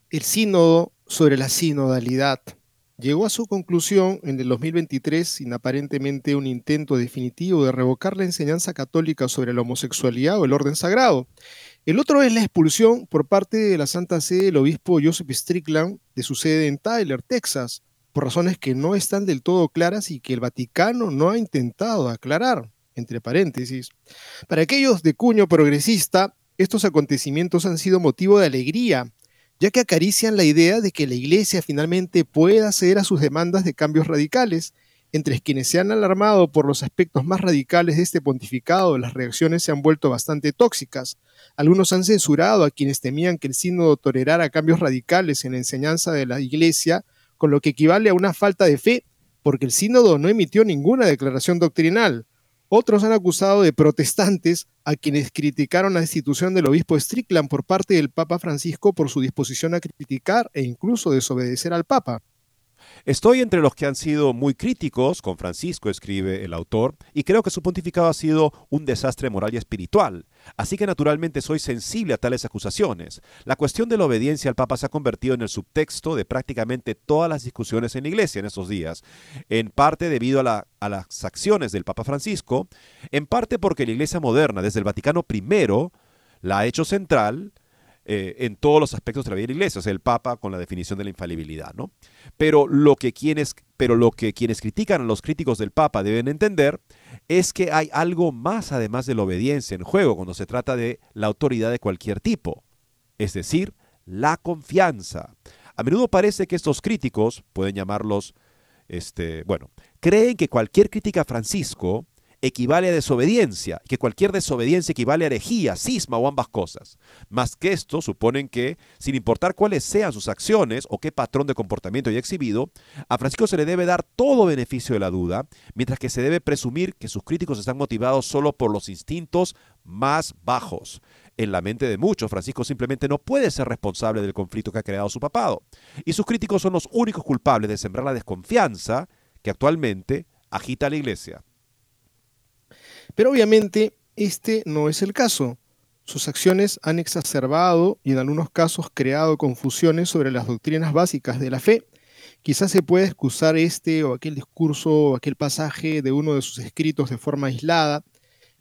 El sínodo sobre la sinodalidad llegó a su conclusión en el 2023 sin aparentemente un intento definitivo de revocar la enseñanza católica sobre la homosexualidad o el orden sagrado. El otro es la expulsión por parte de la Santa Sede del obispo Joseph Strickland de su sede en Tyler, Texas, por razones que no están del todo claras y que el Vaticano no ha intentado aclarar, entre paréntesis. Para aquellos de cuño progresista, estos acontecimientos han sido motivo de alegría ya que acarician la idea de que la Iglesia finalmente pueda ceder a sus demandas de cambios radicales. Entre quienes se han alarmado por los aspectos más radicales de este pontificado, las reacciones se han vuelto bastante tóxicas. Algunos han censurado a quienes temían que el sínodo tolerara cambios radicales en la enseñanza de la Iglesia, con lo que equivale a una falta de fe, porque el sínodo no emitió ninguna declaración doctrinal. Otros han acusado de protestantes a quienes criticaron la institución del obispo Strickland por parte del Papa Francisco por su disposición a criticar e incluso desobedecer al Papa. Estoy entre los que han sido muy críticos con Francisco, escribe el autor, y creo que su pontificado ha sido un desastre moral y espiritual. Así que naturalmente soy sensible a tales acusaciones. La cuestión de la obediencia al Papa se ha convertido en el subtexto de prácticamente todas las discusiones en la Iglesia en estos días, en parte debido a, las acciones del Papa Francisco, en parte porque la Iglesia moderna, desde el Vaticano I, la ha hecho central, eh, en todos los aspectos de la vida de la iglesia, o sea, el Papa con la definición de la infalibilidad, ¿no? Pero lo que quienes, pero lo que quienes critican a los críticos del Papa deben entender es que hay algo más además de la obediencia en juego cuando se trata de la autoridad de cualquier tipo, es decir, la confianza. A menudo parece que estos críticos, pueden llamarlos, este, bueno, creen que cualquier crítica a Francisco equivale a desobediencia, que cualquier desobediencia equivale a herejía, cisma o ambas cosas. Más que esto, suponen que, sin importar cuáles sean sus acciones o qué patrón de comportamiento haya exhibido, a Francisco se le debe dar todo beneficio de la duda, mientras que se debe presumir que sus críticos están motivados solo por los instintos más bajos. En la mente de muchos, Francisco simplemente no puede ser responsable del conflicto que ha creado su papado. Y sus críticos son los únicos culpables de sembrar la desconfianza que actualmente agita a la iglesia. Pero obviamente este no es el caso. Sus acciones han exacerbado y en algunos casos creado confusiones sobre las doctrinas básicas de la fe. Quizás se puede excusar este o aquel discurso o aquel pasaje de uno de sus escritos de forma aislada,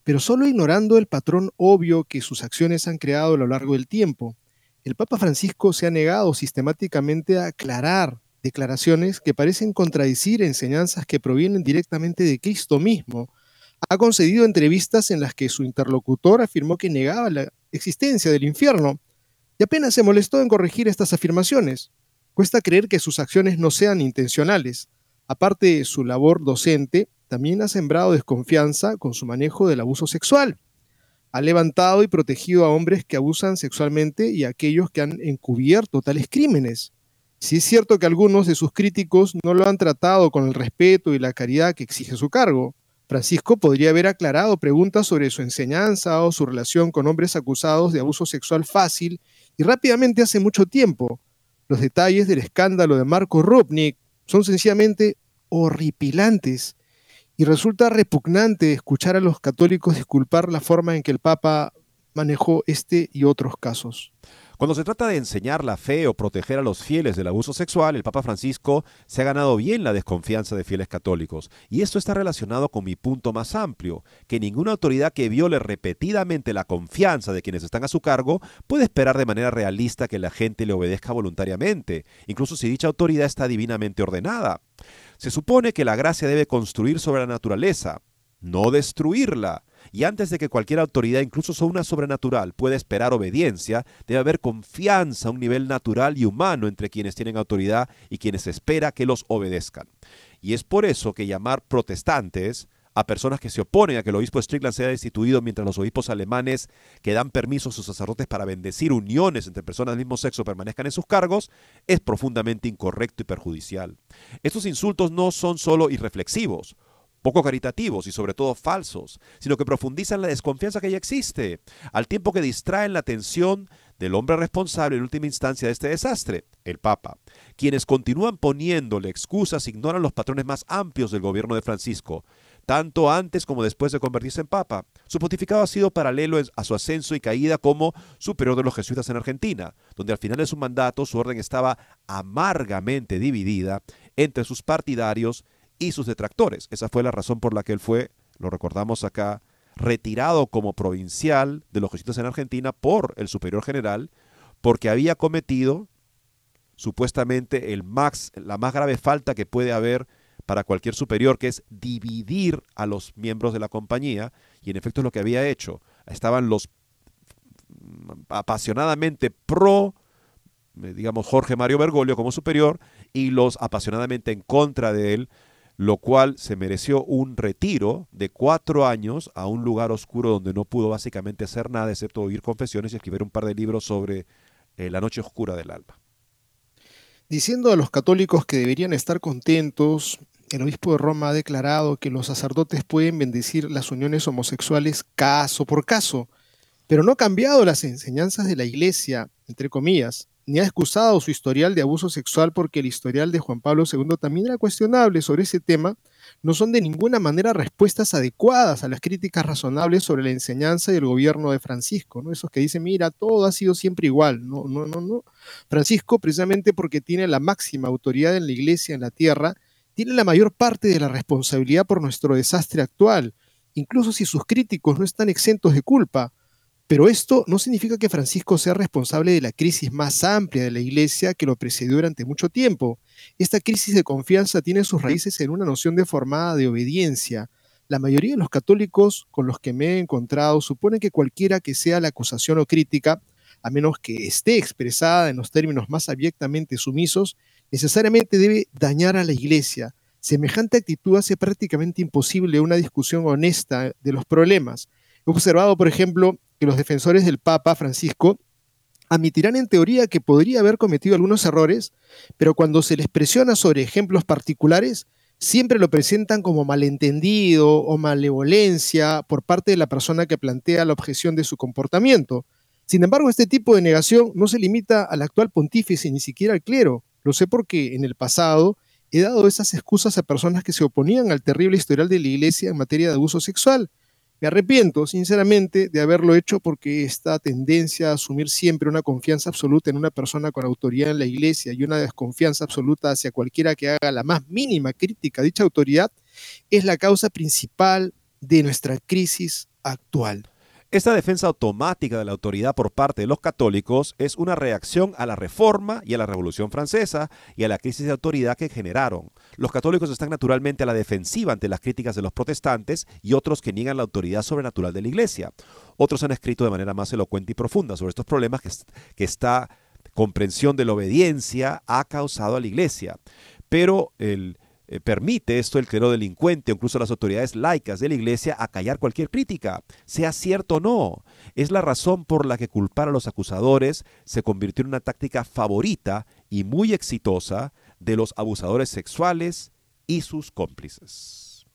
pero solo ignorando el patrón obvio que sus acciones han creado a lo largo del tiempo. El Papa Francisco se ha negado sistemáticamente a aclarar declaraciones que parecen contradecir enseñanzas que provienen directamente de Cristo mismo, ha concedido entrevistas en las que su interlocutor afirmó que negaba la existencia del infierno y apenas se molestó en corregir estas afirmaciones. Cuesta creer que sus acciones no sean intencionales. Aparte de su labor docente, también ha sembrado desconfianza con su manejo del abuso sexual. Ha levantado y protegido a hombres que abusan sexualmente y a aquellos que han encubierto tales crímenes. Si es cierto que algunos de sus críticos no lo han tratado con el respeto y la caridad que exige su cargo, Francisco podría haber aclarado preguntas sobre su enseñanza o su relación con hombres acusados de abuso sexual fácil y rápidamente hace mucho tiempo. Los detalles del escándalo de Marco Rupnik son sencillamente horripilantes y resulta repugnante escuchar a los católicos disculpar la forma en que el Papa manejó este y otros casos. Cuando se trata de enseñar la fe o proteger a los fieles del abuso sexual, el Papa Francisco se ha ganado bien la desconfianza de fieles católicos. Y esto está relacionado con mi punto más amplio, que ninguna autoridad que viole repetidamente la confianza de quienes están a su cargo puede esperar de manera realista que la gente le obedezca voluntariamente, incluso si dicha autoridad está divinamente ordenada. Se supone que la gracia debe construir sobre la naturaleza, no destruirla. Y antes de que cualquier autoridad, incluso una sobrenatural, pueda esperar obediencia, debe haber confianza a un nivel natural y humano entre quienes tienen autoridad y quienes espera que los obedezcan. Y es por eso que llamar protestantes a personas que se oponen a que el obispo Strickland sea destituido mientras los obispos alemanes que dan permiso a sus sacerdotes para bendecir uniones entre personas del mismo sexo permanezcan en sus cargos, es profundamente incorrecto y perjudicial. Estos insultos no son solo irreflexivos, poco caritativos y sobre todo falsos, sino que profundizan la desconfianza que ya existe, al tiempo que distraen la atención del hombre responsable en última instancia de este desastre, el Papa. Quienes continúan poniéndole excusas ignoran los patrones más amplios del gobierno de Francisco, tanto antes como después de convertirse en Papa. Su pontificado ha sido paralelo a su ascenso y caída como superior de los jesuitas en Argentina, donde al final de su mandato su orden estaba amargamente dividida entre sus partidarios y sus detractores. Esa fue la razón por la que él fue, lo recordamos acá, retirado como provincial de los jesuitas en Argentina por el superior general, porque había cometido supuestamente el max, la más grave falta que puede haber para cualquier superior, que es dividir a los miembros de la compañía, y en efecto es lo que había hecho. Estaban los apasionadamente pro, eh, digamos, Jorge Mario Bergoglio como superior, y los apasionadamente en contra de él, lo cual se mereció un retiro de cuatro años a un lugar oscuro donde no pudo básicamente hacer nada excepto oír confesiones y escribir un par de libros sobre eh, la noche oscura del alma. Diciendo a los católicos que deberían estar contentos, el obispo de Roma ha declarado que los sacerdotes pueden bendecir las uniones homosexuales caso por caso, pero no ha cambiado las enseñanzas de la iglesia, entre comillas, ni ha excusado su historial de abuso sexual porque el historial de Juan Pablo II también era cuestionable sobre ese tema, no son de ninguna manera respuestas adecuadas a las críticas razonables sobre la enseñanza y el gobierno de Francisco, ¿no? Esos que dicen, mira, todo ha sido siempre igual. No, no, no, no. Francisco, precisamente porque tiene la máxima autoridad en la iglesia, en la tierra, tiene la mayor parte de la responsabilidad por nuestro desastre actual, incluso si sus críticos no están exentos de culpa pero esto no significa que Francisco sea responsable de la crisis más amplia de la Iglesia que lo precedió durante mucho tiempo. Esta crisis de confianza tiene sus raíces en una noción deformada de obediencia. La mayoría de los católicos con los que me he encontrado suponen que cualquiera que sea la acusación o crítica, a menos que esté expresada en los términos más abiertamente sumisos, necesariamente debe dañar a la Iglesia, Semejante actitud hace prácticamente imposible una discusión honesta de los problemas. He observado, por ejemplo, que los defensores del Papa Francisco admitirán en teoría que podría haber cometido algunos errores, pero cuando se les presiona sobre ejemplos particulares, siempre lo presentan como malentendido o malevolencia por parte de la persona que plantea la objeción de su comportamiento. Sin embargo, este tipo de negación no se limita al actual pontífice ni siquiera al clero. Lo sé porque en el pasado he dado esas excusas a personas que se oponían al terrible historial de la Iglesia en materia de abuso sexual. Me arrepiento, sinceramente, de haberlo hecho porque esta tendencia a asumir siempre una confianza absoluta en una persona con autoridad en la Iglesia y una desconfianza absoluta hacia cualquiera que haga la más mínima crítica a dicha autoridad es la causa principal de nuestra crisis actual. Esta defensa automática de la autoridad por parte de los católicos es una reacción a la Reforma y a la Revolución Francesa y a la crisis de autoridad que generaron. Los católicos están naturalmente a la defensiva ante las críticas de los protestantes y otros que niegan la autoridad sobrenatural de la Iglesia. Otros han escrito de manera más elocuente y profunda sobre estos problemas que, que esta comprensión de la obediencia ha causado a la Iglesia. Pero el eh, permite esto el clero delincuente incluso las autoridades laicas de la iglesia a callar cualquier crítica, sea cierto o no. Es la razón por la que culpar a los acusadores se convirtió en una táctica favorita y muy exitosa de los abusadores sexuales y sus cómplices.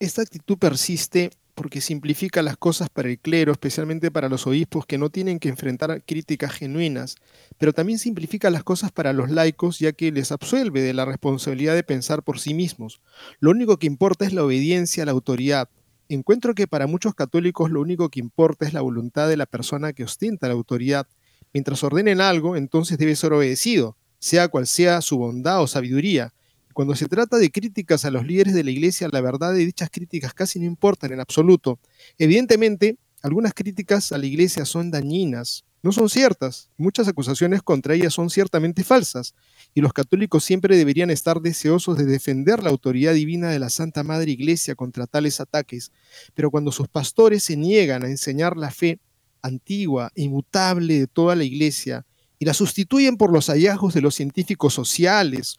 Esta actitud persiste porque simplifica las cosas para el clero, especialmente para los obispos que no tienen que enfrentar críticas genuinas, pero también simplifica las cosas para los laicos ya que les absuelve de la responsabilidad de pensar por sí mismos. Lo único que importa es la obediencia a la autoridad. Encuentro que para muchos católicos lo único que importa es la voluntad de la persona que ostenta la autoridad. Mientras ordenen algo, entonces debe ser obedecido, sea cual sea su bondad o sabiduría. Cuando se trata de críticas a los líderes de la Iglesia, la verdad de dichas críticas casi no importan en absoluto. Evidentemente, algunas críticas a la Iglesia son dañinas, no son ciertas. Muchas acusaciones contra ellas son ciertamente falsas, y los católicos siempre deberían estar deseosos de defender la autoridad divina de la Santa Madre Iglesia contra tales ataques. Pero cuando sus pastores se niegan a enseñar la fe antigua, inmutable de toda la Iglesia, y la sustituyen por los hallazgos de los científicos sociales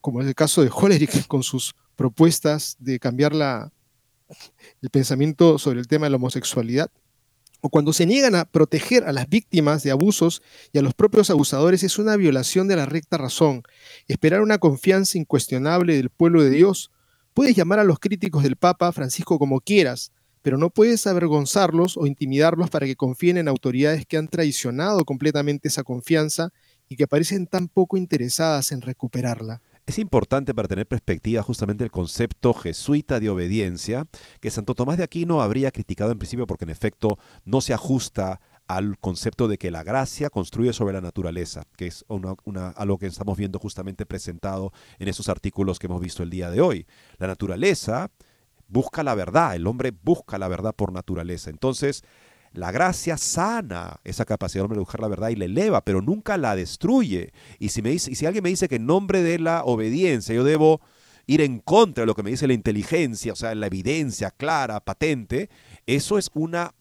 como es el caso de Hollerich con sus propuestas de cambiar la, el pensamiento sobre el tema de la homosexualidad, o cuando se niegan a proteger a las víctimas de abusos y a los propios abusadores es una violación de la recta razón. Esperar una confianza incuestionable del pueblo de Dios. Puedes llamar a los críticos del Papa Francisco como quieras, pero no puedes avergonzarlos o intimidarlos para que confíen en autoridades que han traicionado completamente esa confianza y que parecen tan poco interesadas en recuperarla. Es importante para tener perspectiva justamente el concepto jesuita de obediencia, que Santo Tomás de Aquino habría criticado en principio porque en efecto no se ajusta al concepto de que la gracia construye sobre la naturaleza, que es una, algo que estamos viendo justamente presentado en esos artículos que hemos visto el día de hoy. La naturaleza busca la verdad, el hombre busca la verdad por naturaleza. Entonces, la gracia sana esa capacidad de buscar la verdad y la eleva, pero nunca la destruye. Y si, me dice, y si alguien me dice que en nombre de la obediencia yo debo ir en contra de lo que me dice la inteligencia, o sea, la evidencia clara, patente, eso es una,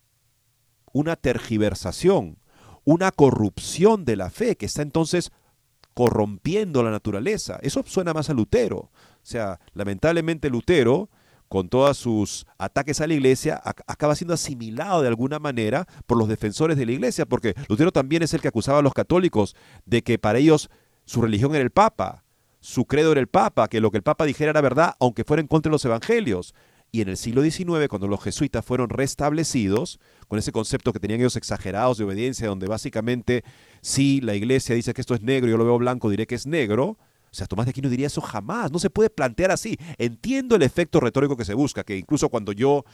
una tergiversación, una corrupción de la fe que está entonces corrompiendo la naturaleza. Eso suena más a Lutero. O sea, lamentablemente Lutero con todos sus ataques a la iglesia, acaba siendo asimilado de alguna manera por los defensores de la iglesia, porque Lutero también es el que acusaba a los católicos de que para ellos su religión era el Papa, su credo era el Papa, que lo que el Papa dijera era verdad, aunque fuera en contra de los evangelios. Y en el siglo XIX, cuando los jesuitas fueron restablecidos, con ese concepto que tenían ellos exagerados de obediencia, donde básicamente si la iglesia dice que esto es negro yo lo veo blanco, diré que es negro, o sea, Tomás de Aquino diría eso jamás, no se puede plantear así. Entiendo el efecto retórico que se busca, que incluso cuando yo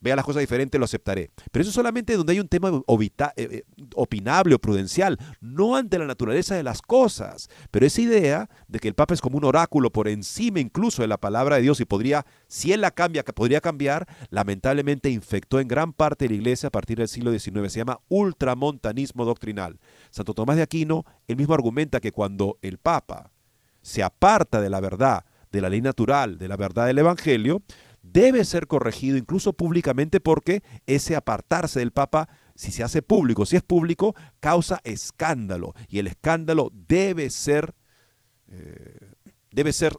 vea las cosas diferentes lo aceptaré. Pero eso solamente donde hay un tema eh, eh, opinable o prudencial, no ante la naturaleza de las cosas. Pero esa idea de que el Papa es como un oráculo por encima incluso de la palabra de Dios y podría, si él la cambia, que podría cambiar, lamentablemente infectó en gran parte la iglesia a partir del siglo XIX. Se llama ultramontanismo doctrinal. Santo Tomás de Aquino, él mismo argumenta que cuando el Papa se aparta de la verdad, de la ley natural, de la verdad del Evangelio, debe ser corregido incluso públicamente porque ese apartarse del Papa, si se hace público, si es público, causa escándalo. Y el escándalo debe ser, eh, debe ser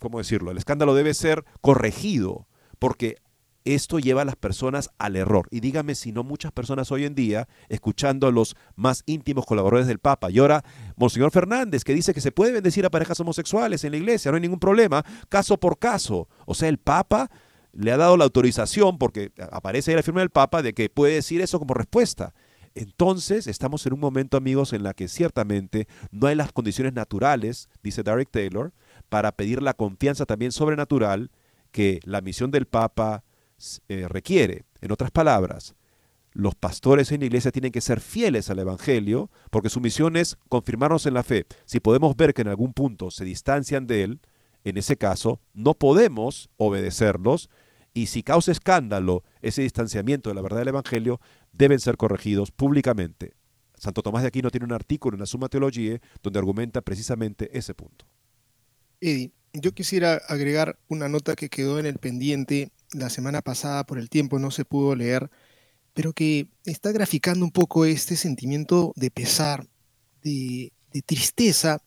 ¿cómo decirlo? El escándalo debe ser corregido, porque esto lleva a las personas al error. Y dígame si no muchas personas hoy en día, escuchando a los más íntimos colaboradores del Papa, y ahora Monseñor Fernández, que dice que se puede bendecir a parejas homosexuales en la iglesia, no hay ningún problema, caso por caso. O sea, el Papa le ha dado la autorización, porque aparece ahí la firma del Papa, de que puede decir eso como respuesta. Entonces, estamos en un momento, amigos, en la que ciertamente no hay las condiciones naturales, dice Derek Taylor, para pedir la confianza también sobrenatural que la misión del Papa eh, requiere. En otras palabras, los pastores en la iglesia tienen que ser fieles al Evangelio, porque su misión es confirmarnos en la fe. Si podemos ver que en algún punto se distancian de él, en ese caso, no podemos obedecerlos, y si causa escándalo ese distanciamiento de la verdad del Evangelio, deben ser corregidos públicamente. Santo Tomás de Aquino tiene un artículo en la Suma Teología donde argumenta precisamente ese punto. Eddie, yo quisiera agregar una nota que quedó en el pendiente la semana pasada por el tiempo, no se pudo leer, pero que está graficando un poco este sentimiento de pesar, de, tristeza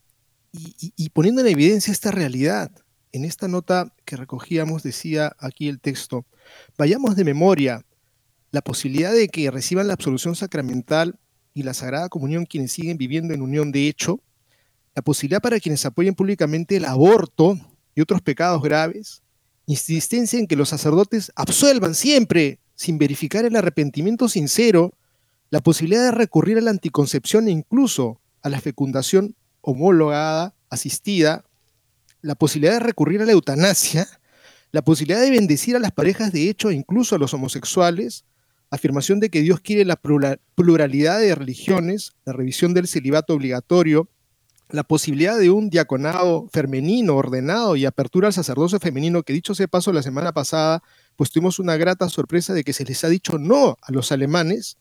y, poniendo en evidencia esta realidad. En esta nota que recogíamos decía aquí el texto, vayamos de memoria la posibilidad de que reciban la absolución sacramental y la Sagrada Comunión quienes siguen viviendo en unión de hecho, la posibilidad para quienes apoyen públicamente el aborto y otros pecados graves, insistencia en que los sacerdotes absuelvan siempre, sin verificar el arrepentimiento sincero, la posibilidad de recurrir a la anticoncepción e incluso a la fecundación homologada, asistida, la posibilidad de recurrir a la eutanasia, la posibilidad de bendecir a las parejas de hecho e incluso a los homosexuales, afirmación de que Dios quiere la pluralidad de religiones, la revisión del celibato obligatorio, la posibilidad de un diaconado femenino ordenado y apertura al sacerdocio femenino, que dicho sea paso la semana pasada, pues tuvimos una grata sorpresa de que se les ha dicho no a los alemanes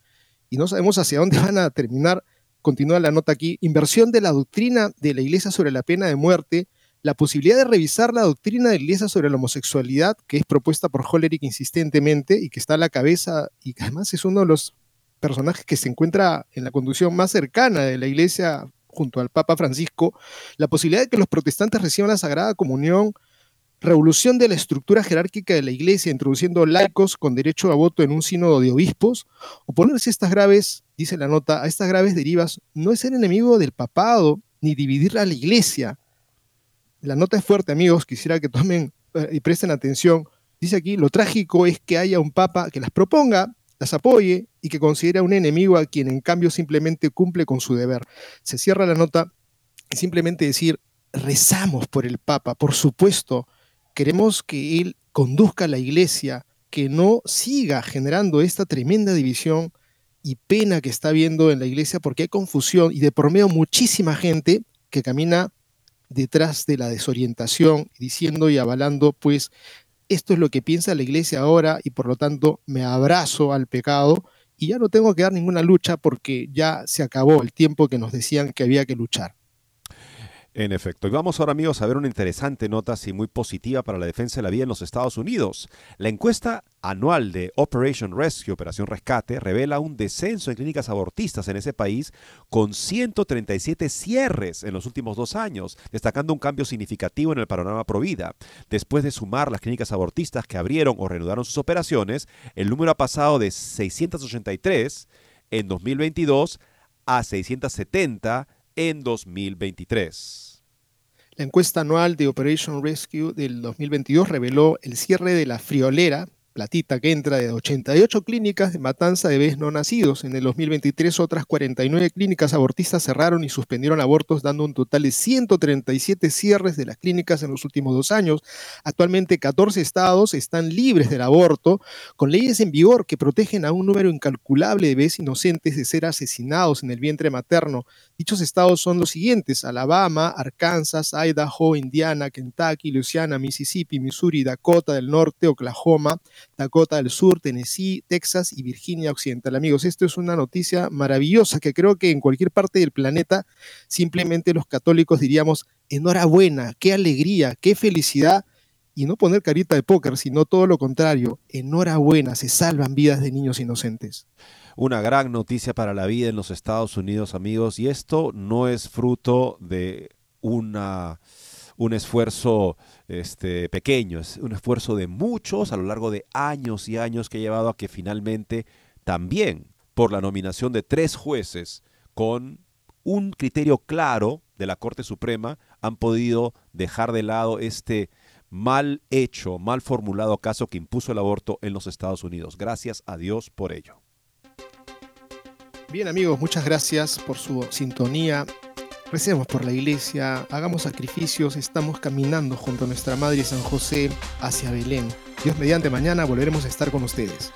y no sabemos hacia dónde van a terminar. Continúa la nota aquí, inversión de la doctrina de la Iglesia sobre la pena de muerte, la posibilidad de revisar la doctrina de la Iglesia sobre la homosexualidad, que es propuesta por Hollerich insistentemente y que está a la cabeza y que además es uno de los personajes que se encuentra en la conducción más cercana de la Iglesia junto al Papa Francisco, la posibilidad de que los protestantes reciban la Sagrada Comunión, revolución de la estructura jerárquica de la Iglesia, introduciendo laicos con derecho a voto en un sínodo de obispos, oponerse a estas graves, dice la nota, a estas graves derivas, no es ser enemigo del papado ni dividir a la Iglesia. La nota es fuerte, amigos, quisiera que tomen eh, y presten atención. Dice aquí, lo trágico es que haya un papa que las proponga, las apoye y que considera un enemigo a quien en cambio simplemente cumple con su deber. Se cierra la nota y simplemente decir, rezamos por el Papa, por supuesto, queremos que él conduzca a la iglesia, que no siga generando esta tremenda división y pena que está viendo en la iglesia porque hay confusión y de por medio muchísima gente que camina detrás de la desorientación, diciendo y avalando pues esto es lo que piensa la iglesia ahora y por lo tanto me abrazo al pecado y ya no tengo que dar ninguna lucha porque ya se acabó el tiempo que nos decían que había que luchar. En efecto. Y vamos ahora, amigos, a ver una interesante nota, así muy positiva para la defensa de la vida en los Estados Unidos. La encuesta anual de Operation Rescue, Operación Rescate, revela un descenso en clínicas abortistas en ese país con 137 cierres en los últimos dos años, destacando un cambio significativo en el panorama Provida. Después de sumar las clínicas abortistas que abrieron o reanudaron sus operaciones, el número ha pasado de 683 en 2022 a 670 en 2023. La encuesta anual de Operation Rescue del 2022 reveló el cierre de la friolera platita que entra de 88 clínicas de matanza de bebés no nacidos. En el 2023 otras 49 clínicas abortistas cerraron y suspendieron abortos, dando un total de 137 cierres de las clínicas en los últimos dos años. Actualmente 14 estados están libres del aborto, con leyes en vigor que protegen a un número incalculable de bebés inocentes de ser asesinados en el vientre materno. Dichos estados son los siguientes, Alabama, Arkansas, Idaho, Indiana, Kentucky, Louisiana, Mississippi, Missouri, Dakota del Norte, Oklahoma, Dakota del Sur, Tennessee, Texas y Virginia Occidental. Amigos, esto es una noticia maravillosa que creo que en cualquier parte del planeta simplemente los católicos diríamos, enhorabuena, qué alegría, qué felicidad. Y no poner carita de póker, sino todo lo contrario, enhorabuena, se salvan vidas de niños inocentes una gran noticia para la vida en los Estados Unidos, amigos, y esto no es fruto de un esfuerzo este, pequeño, es un esfuerzo de muchos a lo largo de años y años que ha llevado a que finalmente también por la nominación de tres jueces con un criterio claro de la Corte Suprema han podido dejar de lado este mal hecho, mal formulado caso que impuso el aborto en los Estados Unidos. Gracias a Dios por ello. Bien amigos, muchas gracias por su sintonía. Recemos por la iglesia, hagamos sacrificios, estamos caminando junto a nuestra Madre San José hacia Belén. Dios mediante mañana volveremos a estar con ustedes.